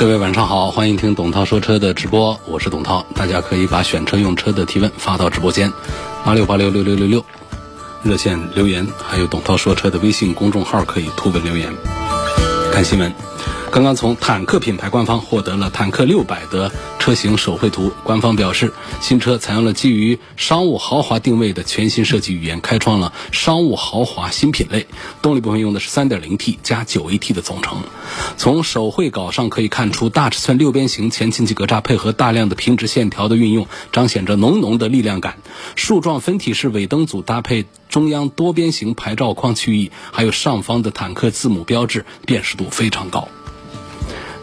各位晚上好，欢迎听董涛说车的直播，我是董涛。大家可以把选车用车的提问发到直播间，八六八六六六六六，热线留言，还有董涛说车的微信公众号可以图文留言。看新闻。刚刚从坦克品牌官方获得了坦克六百的车型手绘图。官方表示，新车采用了基于商务豪华定位的全新设计语言，开创了商务豪华新品类。动力部分用的是 3.0T 加 9AT 的总成。从手绘稿上可以看出，大尺寸六边形前进气格栅配合大量的平直线条的运用，彰显着浓浓的力量感。竖状分体式尾灯组搭配中央多边形牌照框区域，还有上方的坦克字母标志，辨识度非常高。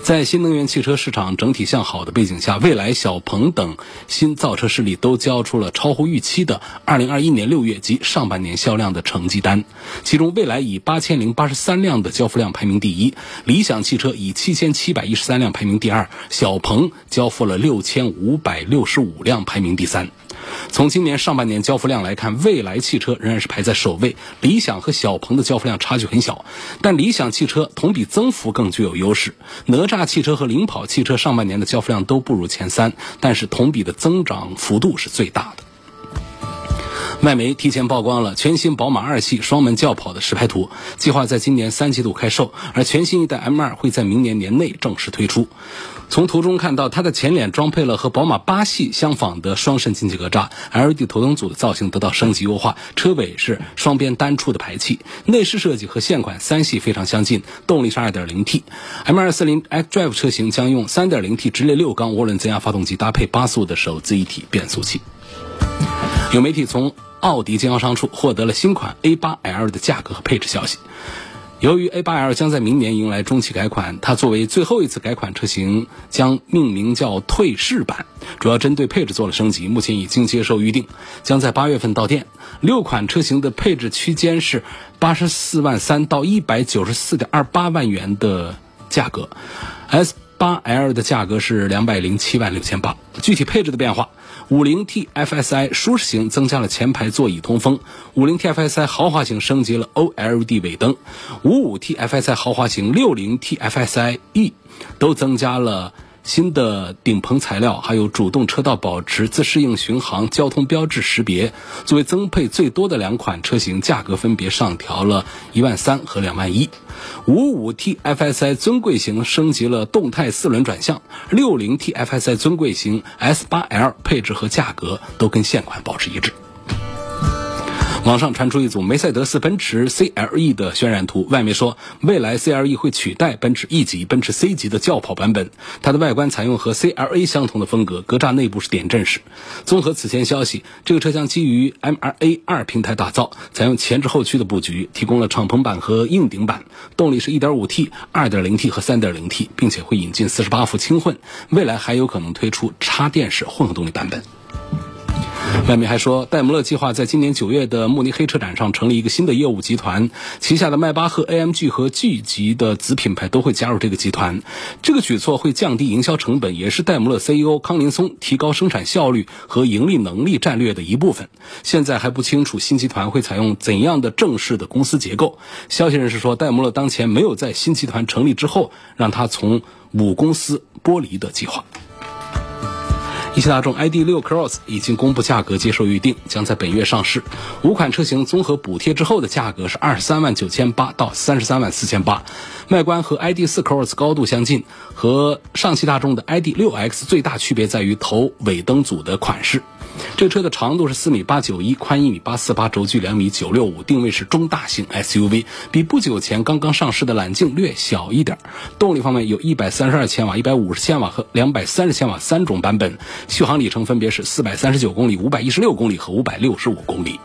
在新能源汽车市场整体向好的背景下，蔚来、小鹏等新造车势力都交出了超乎预期的2021年6月及上半年销量的成绩单。其中，蔚来以8083辆的交付量排名第一，理想汽车以7713辆排名第二，小鹏交付了6565辆排名第三。从今年上半年交付量来看，蔚来汽车仍然是排在首位，理想和小鹏的交付量差距很小，但理想汽车同比增幅更具有优势。哪吒汽车和领跑汽车上半年的交付量都不如前三，但是同比的增长幅度是最大的。外媒提前曝光了全新宝马二系双门轿跑的实拍图，计划在今年三季度开售，而全新一代 M2 会在明年年内正式推出。从图中看到，它的前脸装配了和宝马八系相仿的双肾进气格栅，LED 头灯组的造型得到升级优化，车尾是双边单出的排气，内饰设计和现款三系非常相近，动力是 2.0T。M240 xDrive 车型将用 3.0T 直列六缸涡轮增压发动机，搭配八速的手自一体变速器。有媒体从奥迪经销商处获得了新款 A8L 的价格和配置消息。由于 A8L 将在明年迎来中期改款，它作为最后一次改款车型，将命名叫退市版，主要针对配置做了升级，目前已经接受预定，将在八月份到店。六款车型的配置区间是八十四万三到一百九十四点二八万元的价格 S 八 L 的价格是两百零七万六千八。具体配置的变化。五零 T FSI 舒适型增加了前排座椅通风，五零 T FSI 豪华型升级了 OLED 尾灯，五五 T FSI 豪华型、六零 T FSI E 都增加了。新的顶棚材料，还有主动车道保持、自适应巡航、交通标志识别，作为增配最多的两款车型，价格分别上调了一万三和两万一。五五 T FSI 尊贵型升级了动态四轮转向，六零 T FSI 尊贵型 S 八 L 配置和价格都跟现款保持一致。网上传出一组梅赛德斯奔驰 CLE 的渲染图，外媒说未来 CLE 会取代奔驰 E 级、奔驰 C 级的轿跑版本。它的外观采用和 CLA 相同的风格，格栅内部是点阵式。综合此前消息，这个车将基于 MRA 二平台打造，采用前置后驱的布局，提供了敞篷版和硬顶版。动力是 1.5T、2.0T 和 3.0T，并且会引进48伏轻混。未来还有可能推出插电式混合动力版本。外媒还说，戴姆勒计划在今年九月的慕尼黑车展上成立一个新的业务集团，旗下的迈巴赫、AMG 和 G 级的子品牌都会加入这个集团。这个举措会降低营销成本，也是戴姆勒 CEO 康林松提高生产效率和盈利能力战略的一部分。现在还不清楚新集团会采用怎样的正式的公司结构。消息人士说，戴姆勒当前没有在新集团成立之后让它从母公司剥离的计划。一汽大众 ID.6 Cross 已经公布价格，接受预定，将在本月上市。五款车型综合补贴之后的价格是二十三万九千八到三十三万四千八。外观和 ID.4 Cross 高度相近，和上汽大众的 ID.6X 最大区别在于头尾灯组的款式。这车的长度是四米八九一，宽一米八四八，轴距两米九六五，定位是中大型 SUV，比不久前刚刚上市的揽境略小一点。动力方面有一百三十二千瓦、一百五十千瓦和两百三十千瓦三种版本，续航里程分别是四百三十九公里、五百一十六公里和五百六十五公里。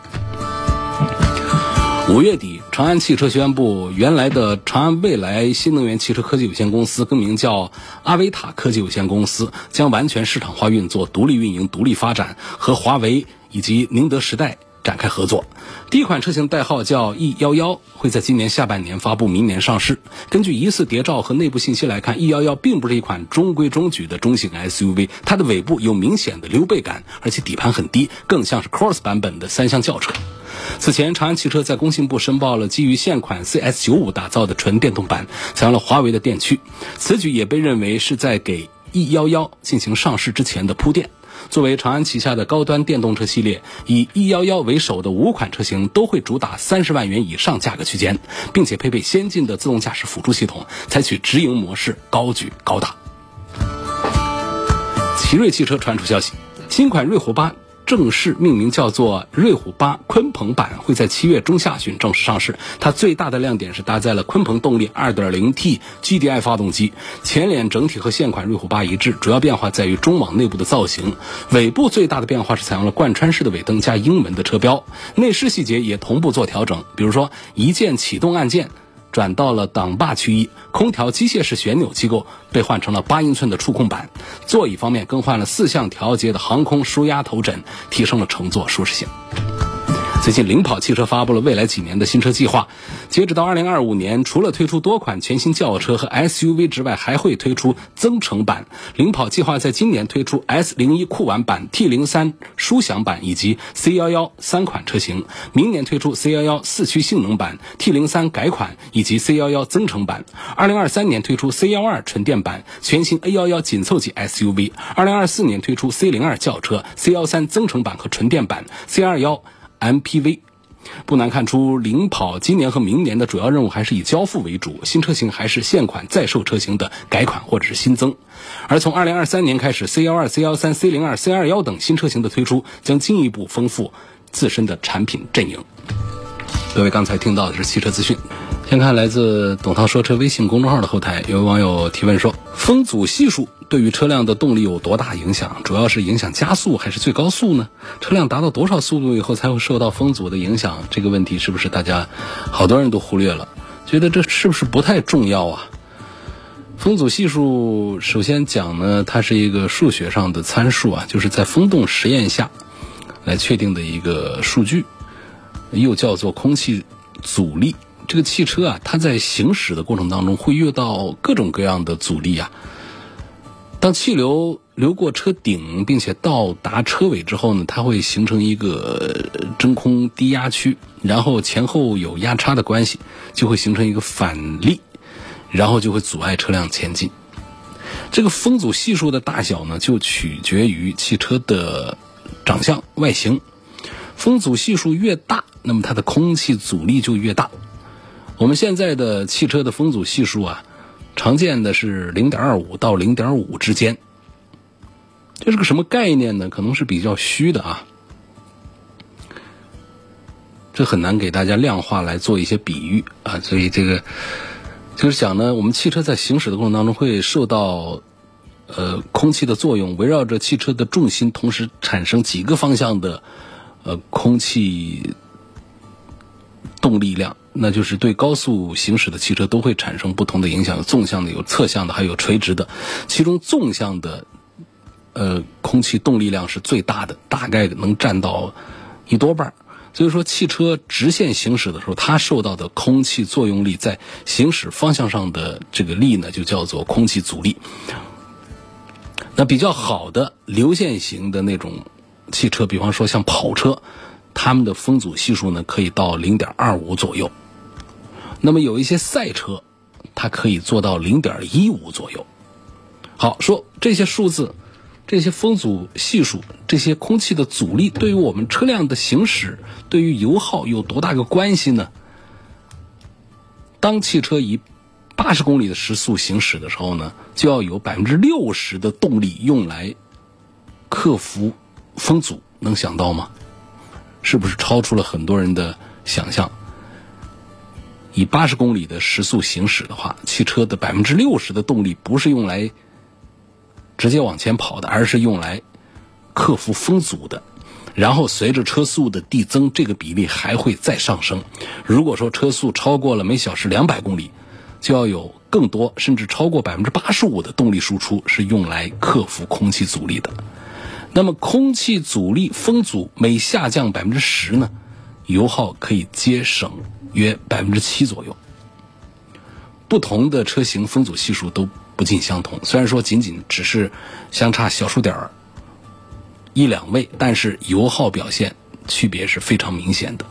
五月底，长安汽车宣布，原来的长安未来新能源汽车科技有限公司更名叫阿维塔科技有限公司，将完全市场化运作、独立运营、独立发展，和华为以及宁德时代展开合作。第一款车型代号叫 E 幺幺，会在今年下半年发布，明年上市。根据疑似谍照和内部信息来看，E 幺幺并不是一款中规中矩的中型 SUV，它的尾部有明显的溜背感，而且底盘很低，更像是 Cross 版本的三厢轿车。此前，长安汽车在工信部申报了基于现款 CS95 打造的纯电动版，采用了华为的电驱。此举也被认为是在给 E11 进行上市之前的铺垫。作为长安旗下的高端电动车系列，以 E11 为首的五款车型都会主打三十万元以上价格区间，并且配备先进的自动驾驶辅助系统，采取直营模式，高举高打。奇瑞汽车传出消息，新款瑞虎八。正式命名叫做瑞虎八鲲鹏版，会在七月中下旬正式上市。它最大的亮点是搭载了鲲鹏动力 2.0T GDI 发动机，前脸整体和现款瑞虎八一致，主要变化在于中网内部的造型。尾部最大的变化是采用了贯穿式的尾灯加英文的车标，内饰细节也同步做调整，比如说一键启动按键。转到了挡把区域，空调机械式旋钮机构被换成了八英寸的触控板，座椅方面更换了四项调节的航空舒压头枕，提升了乘坐舒适性。最近，领跑汽车发布了未来几年的新车计划。截止到二零二五年，除了推出多款全新轿车和 SUV 之外，还会推出增程版。领跑计划在今年推出 S 零一酷玩版、T 零三舒享版以及 C 幺幺三款车型，明年推出 C 幺幺四驱性能版、T 零三改款以及 C 幺幺增程版。二零二三年推出 C 幺二纯电版、全新 A 幺幺紧凑级 SUV。二零二四年推出 C 零二轿车、C 幺三增程版和纯电版、C 二幺。MPV，不难看出，领跑今年和明年的主要任务还是以交付为主，新车型还是现款在售车型的改款或者是新增。而从二零二三年开始，C 幺二、C 幺三、C 零二、C 二幺等新车型的推出，将进一步丰富自身的产品阵营。各位刚才听到的是汽车资讯。先看来自董涛说车微信公众号的后台，有位网友提问说：风阻系数对于车辆的动力有多大影响？主要是影响加速还是最高速呢？车辆达到多少速度以后才会受到风阻的影响？这个问题是不是大家好多人都忽略了？觉得这是不是不太重要啊？风阻系数首先讲呢，它是一个数学上的参数啊，就是在风洞实验下来确定的一个数据，又叫做空气阻力。这个汽车啊，它在行驶的过程当中会遇到各种各样的阻力啊。当气流流过车顶，并且到达车尾之后呢，它会形成一个真空低压区，然后前后有压差的关系，就会形成一个反力，然后就会阻碍车辆前进。这个风阻系数的大小呢，就取决于汽车的长相外形。风阻系数越大，那么它的空气阻力就越大。我们现在的汽车的风阻系数啊，常见的是零点二五到零点五之间。这是个什么概念呢？可能是比较虚的啊，这很难给大家量化来做一些比喻啊。所以这个就是讲呢，我们汽车在行驶的过程当中会受到呃空气的作用，围绕着汽车的重心同时产生几个方向的呃空气动力量。那就是对高速行驶的汽车都会产生不同的影响，有纵向的，有侧向的，还有垂直的。其中纵向的，呃，空气动力量是最大的，大概能占到一多半。所以说，汽车直线行驶的时候，它受到的空气作用力在行驶方向上的这个力呢，就叫做空气阻力。那比较好的流线型的那种汽车，比方说像跑车，它们的风阻系数呢，可以到零点二五左右。那么有一些赛车，它可以做到零点一五左右。好，说这些数字，这些风阻系数，这些空气的阻力，对于我们车辆的行驶，对于油耗有多大个关系呢？当汽车以八十公里的时速行驶的时候呢，就要有百分之六十的动力用来克服风阻，能想到吗？是不是超出了很多人的想象？以八十公里的时速行驶的话，汽车的百分之六十的动力不是用来直接往前跑的，而是用来克服风阻的。然后随着车速的递增，这个比例还会再上升。如果说车速超过了每小时两百公里，就要有更多甚至超过百分之八十五的动力输出是用来克服空气阻力的。那么空气阻力风阻每下降百分之十呢，油耗可以节省约百分之七左右。不同的车型风阻系数都不尽相同，虽然说仅仅只是相差小数点儿一两位，但是油耗表现区别是非常明显的。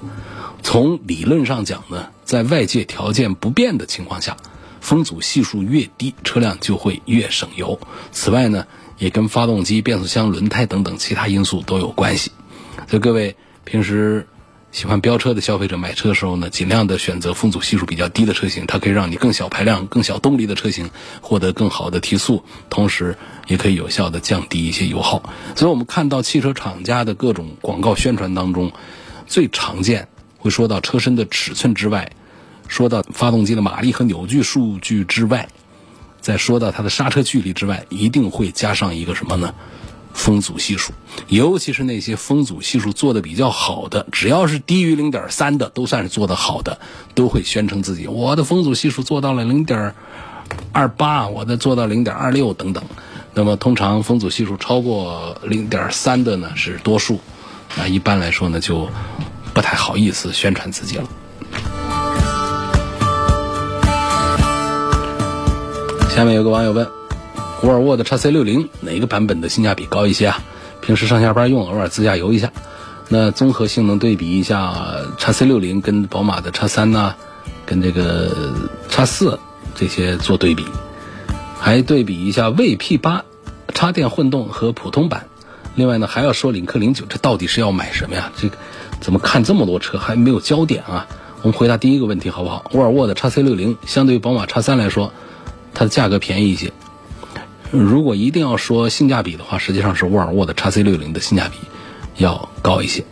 从理论上讲呢，在外界条件不变的情况下，风阻系数越低，车辆就会越省油。此外呢，也跟发动机、变速箱、轮胎等等其他因素都有关系。所以各位平时。喜欢飙车的消费者买车的时候呢，尽量的选择风阻系数比较低的车型，它可以让你更小排量、更小动力的车型获得更好的提速，同时也可以有效的降低一些油耗。所以我们看到汽车厂家的各种广告宣传当中，最常见会说到车身的尺寸之外，说到发动机的马力和扭矩数据之外，在说到它的刹车距离之外，一定会加上一个什么呢？风阻系数，尤其是那些风阻系数做的比较好的，只要是低于零点三的，都算是做的好的，都会宣称自己我的风阻系数做到了零点二八，我的做到零点二六等等。那么通常风阻系数超过零点三的呢是多数，那一般来说呢就不太好意思宣传自己了。下面有个网友问。沃尔沃的 x C 六零哪个版本的性价比高一些啊？平时上下班用，偶尔自驾游一下。那综合性能对比一下 x C 六零跟宝马的 x 三呢，跟这个 x 四这些做对比，还对比一下 V P 八插电混动和普通版。另外呢，还要说领克零九，这到底是要买什么呀？这个怎么看这么多车还没有焦点啊？我们回答第一个问题好不好？沃尔沃的 x C 六零相对于宝马 x 三来说，它的价格便宜一些。如果一定要说性价比的话，实际上是沃尔沃的 x C 六零的性价比要高一些。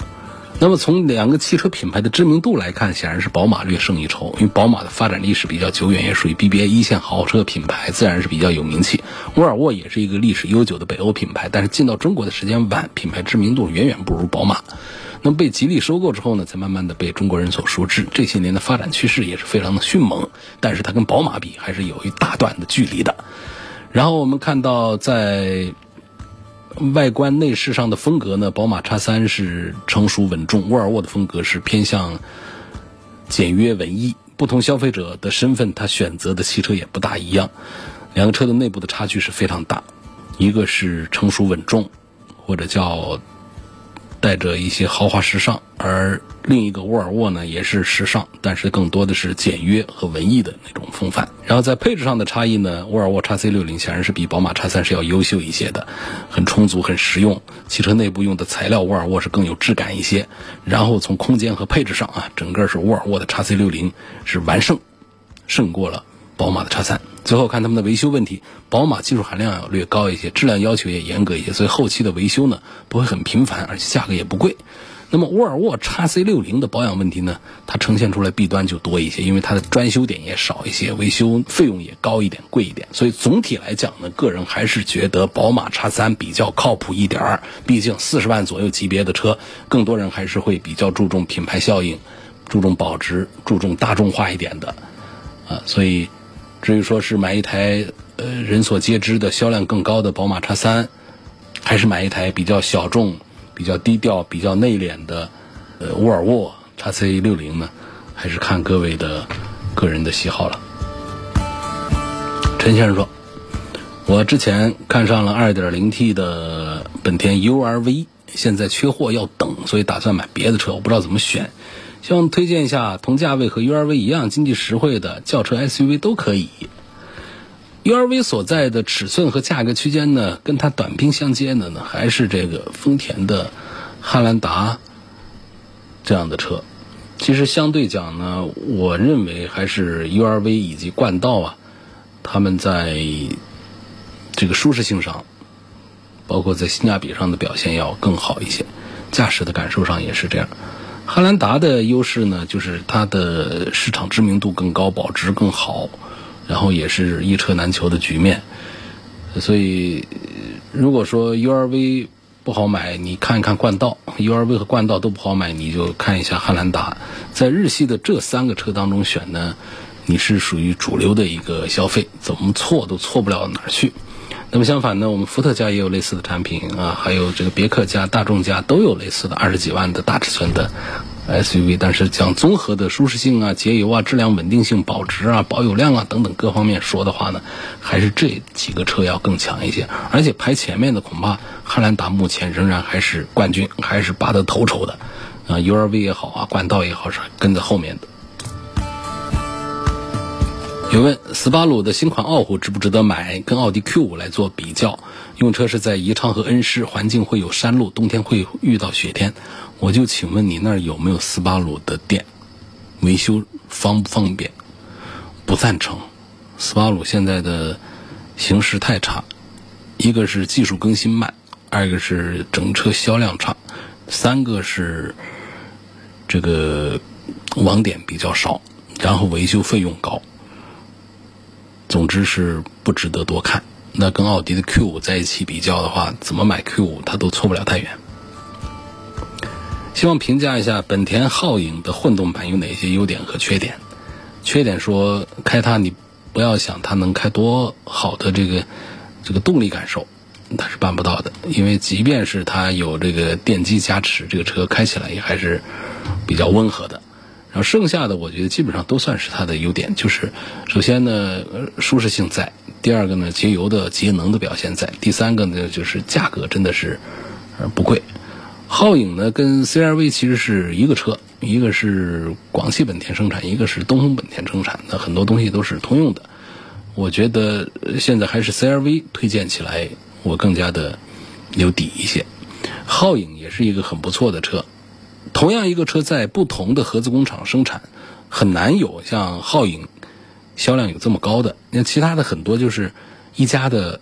那么从两个汽车品牌的知名度来看，显然是宝马略胜一筹，因为宝马的发展历史比较久远，也属于 BBA 一线豪车品牌，自然是比较有名气。沃尔沃也是一个历史悠久的北欧品牌，但是进到中国的时间晚，品牌知名度远远不如宝马。那么被吉利收购之后呢，才慢慢的被中国人所熟知。这些年的发展趋势也是非常的迅猛，但是它跟宝马比还是有一大段的距离的。然后我们看到，在外观内饰上的风格呢，宝马叉三是成熟稳重，沃尔沃的风格是偏向简约文艺。不同消费者的身份，他选择的汽车也不大一样。两个车的内部的差距是非常大，一个是成熟稳重，或者叫。带着一些豪华时尚，而另一个沃尔沃呢也是时尚，但是更多的是简约和文艺的那种风范。然后在配置上的差异呢，沃尔沃 x C 六零显然是比宝马 x 三是要优秀一些的，很充足、很实用。汽车内部用的材料，沃尔沃是更有质感一些。然后从空间和配置上啊，整个是沃尔沃的 x C 六零是完胜，胜过了。宝马的叉三，最后看他们的维修问题，宝马技术含量要略高一些，质量要求也严格一些，所以后期的维修呢不会很频繁，而且价格也不贵。那么沃尔沃叉 C 六零的保养问题呢，它呈现出来弊端就多一些，因为它的专修点也少一些，维修费用也高一点，贵一点。所以总体来讲呢，个人还是觉得宝马叉三比较靠谱一点儿。毕竟四十万左右级别的车，更多人还是会比较注重品牌效应，注重保值，注重大众化一点的啊，所以。至于说是买一台呃人所皆知的销量更高的宝马叉三，还是买一台比较小众、比较低调、比较内敛的呃沃尔沃叉 C 六零呢？还是看各位的个人的喜好了。陈先生说：“我之前看上了 2.0T 的本田 URV，现在缺货要等，所以打算买别的车，我不知道怎么选。”希望推荐一下同价位和 URV 一样经济实惠的轿车 SUV 都可以。URV 所在的尺寸和价格区间呢，跟它短兵相接的呢，还是这个丰田的汉兰达这样的车。其实相对讲呢，我认为还是 URV 以及冠道啊，他们在这个舒适性上，包括在性价比上的表现要更好一些，驾驶的感受上也是这样。汉兰达的优势呢，就是它的市场知名度更高，保值更好，然后也是一车难求的局面。所以，如果说 URV 不好买，你看一看冠道，URV 和冠道都不好买，你就看一下汉兰达。在日系的这三个车当中选呢，你是属于主流的一个消费，怎么错都错不了哪儿去。那么相反呢，我们福特家也有类似的产品啊，还有这个别克家、大众家都有类似的二十几万的大尺寸的 SUV。但是讲综合的舒适性啊、节油啊、质量稳定性、保值啊、保有量啊等等各方面说的话呢，还是这几个车要更强一些。而且排前面的恐怕汉兰达目前仍然还是冠军，还是拔得头筹的。啊，URV 也好啊，冠道也好是跟在后面的。有问斯巴鲁的新款傲虎值不值得买？跟奥迪 Q 五来做比较。用车是在宜昌和恩施，环境会有山路，冬天会遇到雪天。我就请问你那儿有没有斯巴鲁的店？维修方不方便？不赞成。斯巴鲁现在的形势太差，一个是技术更新慢，二个是整车销量差，三个是这个网点比较少，然后维修费用高。总之是不值得多看。那跟奥迪的 Q 五在一起比较的话，怎么买 Q 五它都错不了太远。希望评价一下本田皓影的混动版有哪些优点和缺点。缺点说开它你不要想它能开多好的这个这个动力感受，它是办不到的。因为即便是它有这个电机加持，这个车开起来也还是比较温和的。然后剩下的，我觉得基本上都算是它的优点，就是首先呢，舒适性在；第二个呢，节油的节能的表现在；第三个呢，就是价格真的是呃不贵。皓影呢跟 CRV 其实是一个车，一个是广汽本田生产，一个是东风本田生产，那很多东西都是通用的。我觉得现在还是 CRV 推荐起来我更加的有底一些。皓影也是一个很不错的车。同样一个车在不同的合资工厂生产，很难有像皓影销量有这么高的。那其他的很多就是一家的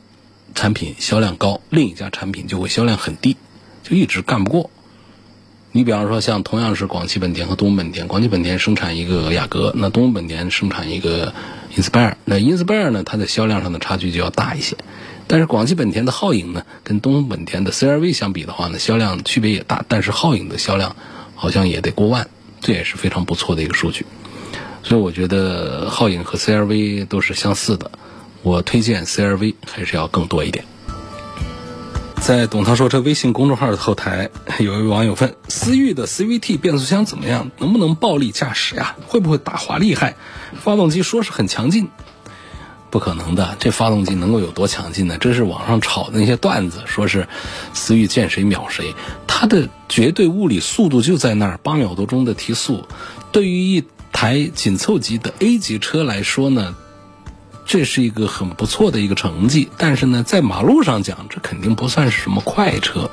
产品销量高，另一家产品就会销量很低，就一直干不过。你比方说像同样是广汽本田和东风本田，广汽本田生产一个雅阁，那东风本田生产一个 Inspire，那 Inspire 呢，它的销量上的差距就要大一些。但是广汽本田的皓影呢，跟东风本田的 CRV 相比的话呢，销量区别也大。但是皓影的销量好像也得过万，这也是非常不错的一个数据。所以我觉得皓影和 CRV 都是相似的，我推荐 CRV 还是要更多一点。在董涛说车微信公众号的后台，有一位网友问：思域的 CVT 变速箱怎么样？能不能暴力驾驶呀？会不会打滑厉害？发动机说是很强劲。不可能的，这发动机能够有多强劲呢？这是网上炒的那些段子，说是思域见谁秒谁，它的绝对物理速度就在那儿，八秒多钟的提速，对于一台紧凑级的 A 级车来说呢，这是一个很不错的一个成绩。但是呢，在马路上讲，这肯定不算是什么快车。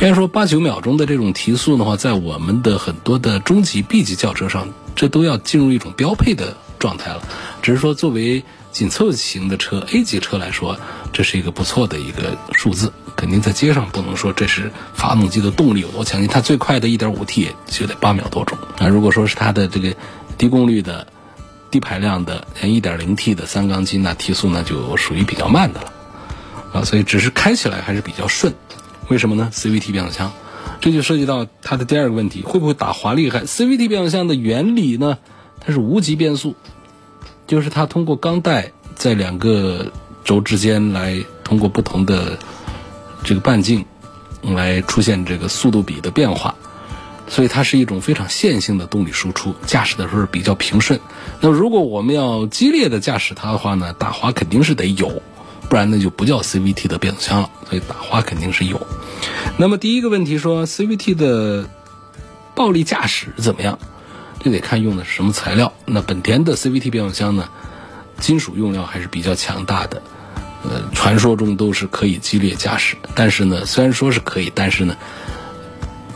应该说八九秒钟的这种提速的话，在我们的很多的中级 B 级轿车上，这都要进入一种标配的状态了。只是说作为紧凑型的车，A 级车来说，这是一个不错的一个数字。肯定在街上不能说这是发动机的动力有多强劲，它最快的 1.5T 就得八秒多钟。那如果说是它的这个低功率的、低排量的像 1.0T 的三缸机，那提速呢就属于比较慢的了啊。所以只是开起来还是比较顺。为什么呢？CVT 变速箱，这就涉及到它的第二个问题，会不会打滑厉害？CVT 变速箱的原理呢，它是无级变速。就是它通过钢带在两个轴之间来通过不同的这个半径来出现这个速度比的变化，所以它是一种非常线性的动力输出，驾驶的时候比较平顺。那如果我们要激烈的驾驶它的话呢，打滑肯定是得有，不然那就不叫 CVT 的变速箱了。所以打滑肯定是有。那么第一个问题说 CVT 的暴力驾驶怎么样？这得看用的是什么材料。那本田的 CVT 变速箱呢，金属用料还是比较强大的。呃，传说中都是可以激烈驾驶，但是呢，虽然说是可以，但是呢，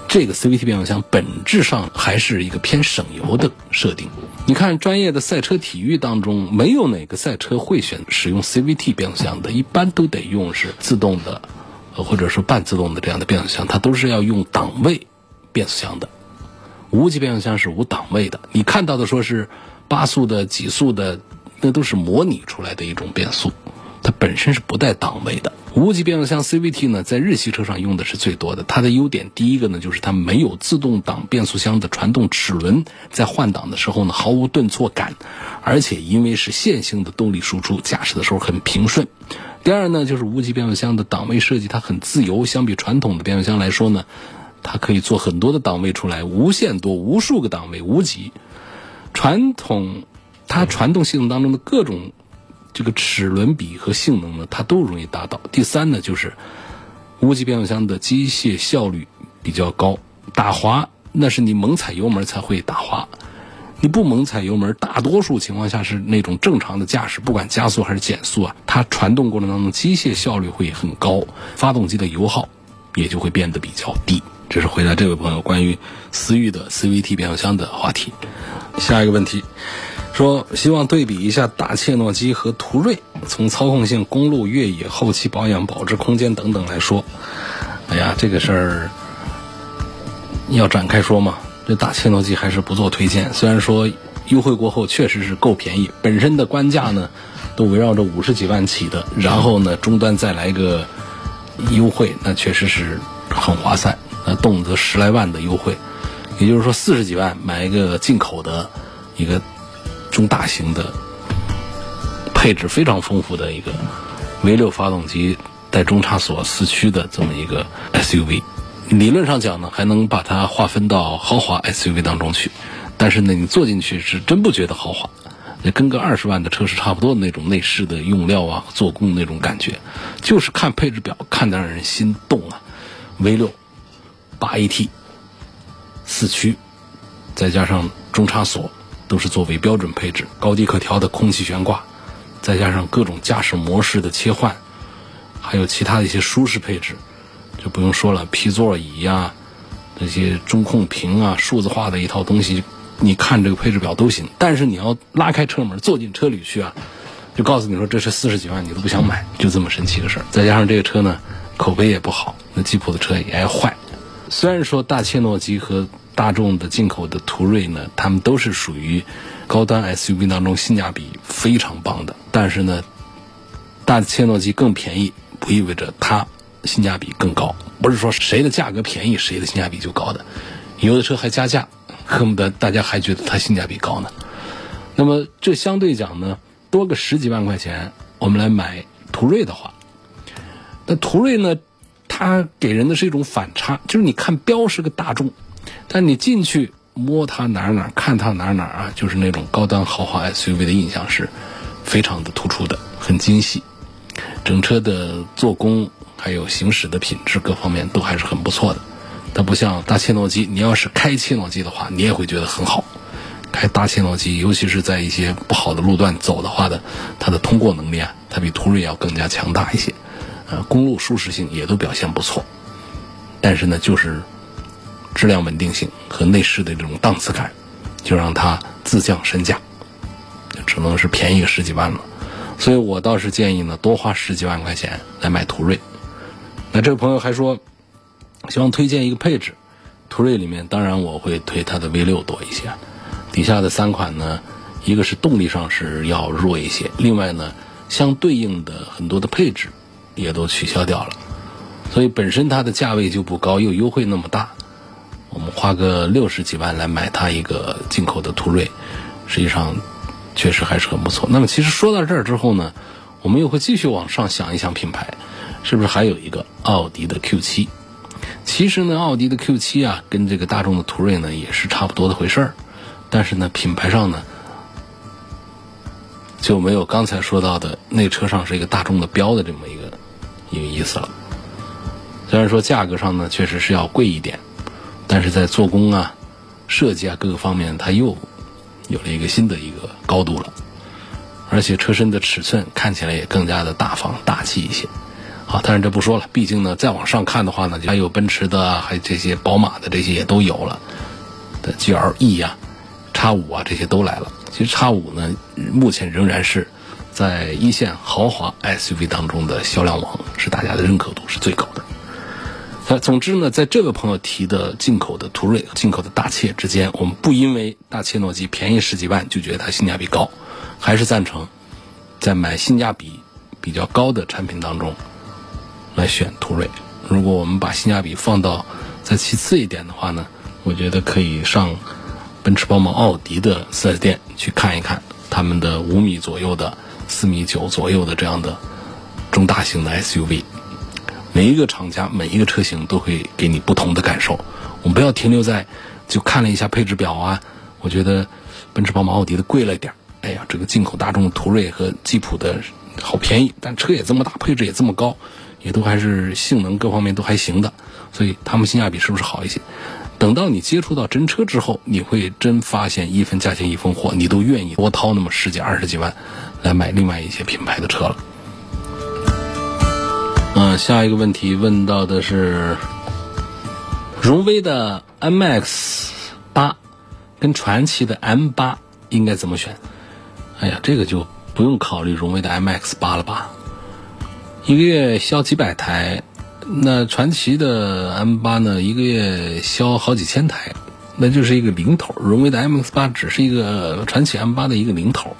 这个 CVT 变速箱本质上还是一个偏省油的设定。你看，专业的赛车体育当中，没有哪个赛车会选使用 CVT 变速箱的，一般都得用是自动的，或者说半自动的这样的变速箱，它都是要用档位变速箱的。无级变速箱是无档位的，你看到的说是八速的、几速的，那都是模拟出来的一种变速，它本身是不带档位的。无级变速箱 CVT 呢，在日系车上用的是最多的。它的优点，第一个呢，就是它没有自动挡变速箱的传动齿轮，在换挡的时候呢，毫无顿挫感，而且因为是线性的动力输出，驾驶的时候很平顺。第二呢，就是无级变速箱的档位设计，它很自由，相比传统的变速箱来说呢，它可以做很多的档位出来，无限多，无数个档位，无级。传统它传动系统当中的各种。这个齿轮比和性能呢，它都容易达到。第三呢，就是无级变速箱的机械效率比较高，打滑那是你猛踩油门才会打滑，你不猛踩油门，大多数情况下是那种正常的驾驶，不管加速还是减速啊，它传动过程当中机械效率会很高，发动机的油耗也就会变得比较低。这是回答这位朋友关于思域的 CVT 变速箱的话题。下一个问题。说希望对比一下大切诺基和途锐，从操控性、公路越野、后期保养、保值空间等等来说，哎呀，这个事儿要展开说嘛。这大切诺基还是不做推荐。虽然说优惠过后确实是够便宜，本身的官价呢都围绕着五十几万起的，然后呢终端再来一个优惠，那确实是很划算，那动辄十来万的优惠，也就是说四十几万买一个进口的一个。中大型的配置非常丰富的一个 V6 发动机带中差锁四驱的这么一个 SUV，理论上讲呢，还能把它划分到豪华 SUV 当中去。但是呢，你坐进去是真不觉得豪华，跟个二十万的车是差不多的那种内饰的用料啊、做工那种感觉，就是看配置表看得让人心动啊。V6 八 AT 四驱，再加上中差锁。都是作为标准配置，高低可调的空气悬挂，再加上各种驾驶模式的切换，还有其他的一些舒适配置，就不用说了，皮座椅呀，那些中控屏啊，数字化的一套东西，你看这个配置表都行。但是你要拉开车门，坐进车里去啊，就告诉你说这是四十几万，你都不想买，就这么神奇个事儿。再加上这个车呢，口碑也不好，那吉普的车也爱坏。虽然说大切诺基和大众的进口的途锐呢，它们都是属于高端 SUV 当中性价比非常棒的。但是呢，大切诺基更便宜，不意味着它性价比更高。不是说谁的价格便宜，谁的性价比就高的。有的车还加价，恨不得大家还觉得它性价比高呢。那么这相对讲呢，多个十几万块钱，我们来买途锐的话，那途锐呢，它给人的是一种反差，就是你看标是个大众。但你进去摸它哪儿哪儿看它哪儿哪儿啊，就是那种高端豪华 SUV 的印象是非常的突出的，很精细，整车的做工还有行驶的品质各方面都还是很不错的。它不像大切诺基，你要是开切诺基的话，你也会觉得很好。开大切诺基，尤其是在一些不好的路段走的话的，它的通过能力啊，它比途锐要更加强大一些。呃，公路舒适性也都表现不错。但是呢，就是。质量稳定性和内饰的这种档次感，就让它自降身价，只能是便宜个十几万了。所以我倒是建议呢，多花十几万块钱来买途锐。那这位朋友还说，希望推荐一个配置，途锐里面当然我会推它的 V 六多一些。底下的三款呢，一个是动力上是要弱一些，另外呢，相对应的很多的配置也都取消掉了，所以本身它的价位就不高，又优惠那么大。我们花个六十几万来买它一个进口的途锐，实际上确实还是很不错。那么其实说到这儿之后呢，我们又会继续往上想一想品牌，是不是还有一个奥迪的 Q 七？其实呢，奥迪的 Q 七啊，跟这个大众的途锐呢也是差不多的回事儿，但是呢，品牌上呢就没有刚才说到的那车上是一个大众的标的这么一个一个意思了。虽然说价格上呢确实是要贵一点。但是在做工啊、设计啊各个方面，它又有了一个新的一个高度了，而且车身的尺寸看起来也更加的大方大气一些。好，当然这不说了，毕竟呢，再往上看的话呢，还有奔驰的，还这些宝马的这些也都有了的 GLE 呀、叉五啊这些都来了。其实叉五呢，目前仍然是在一线豪华 SUV 当中的销量王，是大家的认可度是最高的。那总之呢，在这位朋友提的进口的途锐、进口的大切之间，我们不因为大切诺基便宜十几万就觉得它性价比高，还是赞成在买性价比比较高的产品当中来选途锐。如果我们把性价比放到再其次一点的话呢，我觉得可以上奔驰、宝马、奥迪的 4S 店去看一看他们的五米左右的、四米九左右的这样的中大型的 SUV。每一个厂家、每一个车型都会给你不同的感受。我们不要停留在就看了一下配置表啊，我觉得奔驰、宝马、奥迪的贵了点儿。哎呀，这个进口大众途锐和吉普的好便宜，但车也这么大，配置也这么高，也都还是性能各方面都还行的，所以他们性价比是不是好一些？等到你接触到真车之后，你会真发现一分价钱一分货，你都愿意多掏那么十几二十几万来买另外一些品牌的车了。下一个问题问到的是荣威的 MX 八跟传祺的 M 八应该怎么选？哎呀，这个就不用考虑荣威的 MX 八了吧？一个月销几百台，那传祺的 M 八呢？一个月销好几千台，那就是一个零头。荣威的 MX 八只是一个传祺 M 八的一个零头，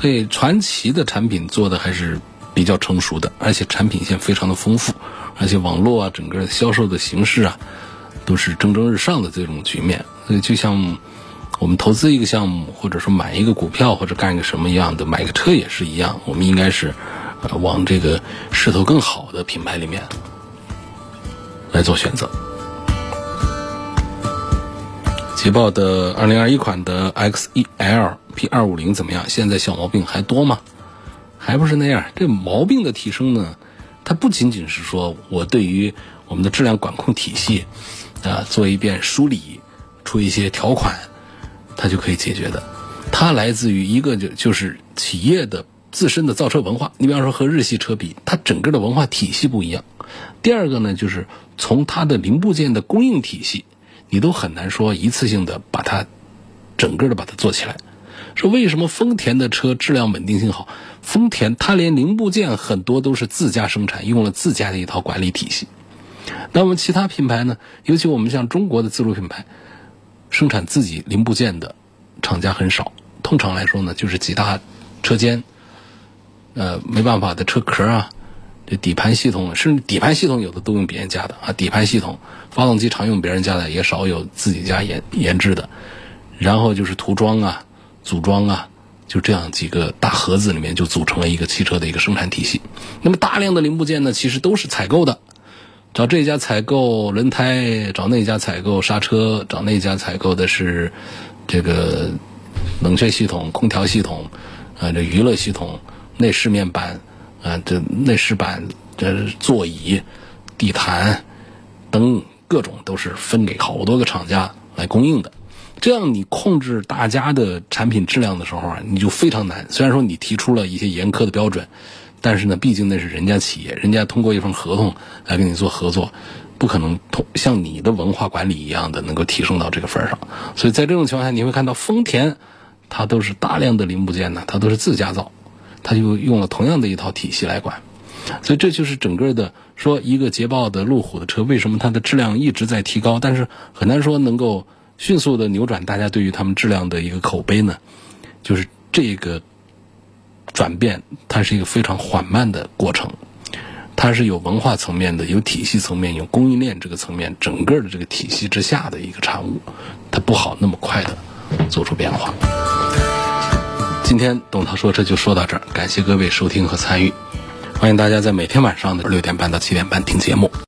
所以传祺的产品做的还是比较成熟的，而且产品线非常的丰富，而且网络啊，整个销售的形式啊，都是蒸蒸日上的这种局面。所以就像。我们投资一个项目，或者说买一个股票，或者干一个什么样的，买个车也是一样。我们应该是，往这个势头更好的品牌里面来做选择。捷豹的2021款的 X1L P250 怎么样？现在小毛病还多吗？还不是那样。这毛病的提升呢，它不仅仅是说我对于我们的质量管控体系啊做一遍梳理，出一些条款。它就可以解决的，它来自于一个就就是企业的自身的造车文化。你比方说和日系车比，它整个的文化体系不一样。第二个呢，就是从它的零部件的供应体系，你都很难说一次性的把它整个的把它做起来。说为什么丰田的车质量稳定性好？丰田它连零部件很多都是自家生产，用了自家的一套管理体系。那我们其他品牌呢？尤其我们像中国的自主品牌。生产自己零部件的厂家很少，通常来说呢，就是几大车间，呃，没办法的车壳啊，这底盘系统，甚至底盘系统有的都用别人家的啊，底盘系统，发动机常用别人家的，也少有自己家研研制的。然后就是涂装啊、组装啊，就这样几个大盒子里面就组成了一个汽车的一个生产体系。那么大量的零部件呢，其实都是采购的。找这家采购轮胎，找那家采购刹车，找那家采购的是这个冷却系统、空调系统，啊，这娱乐系统、内饰面板，啊，这内饰板、这座椅、地毯、灯，各种都是分给好多个厂家来供应的。这样你控制大家的产品质量的时候啊，你就非常难。虽然说你提出了一些严苛的标准。但是呢，毕竟那是人家企业，人家通过一份合同来跟你做合作，不可能通像你的文化管理一样的能够提升到这个份上。所以在这种情况下，你会看到丰田，它都是大量的零部件呢，它都是自家造，它就用了同样的一套体系来管。所以这就是整个的说，一个捷豹的、路虎的车，为什么它的质量一直在提高，但是很难说能够迅速的扭转大家对于他们质量的一个口碑呢？就是这个。转变，它是一个非常缓慢的过程，它是有文化层面的、有体系层面、有供应链这个层面，整个的这个体系之下的一个产物，它不好那么快的做出变化。今天董涛说车就说到这儿，感谢各位收听和参与，欢迎大家在每天晚上的六点半到七点半听节目。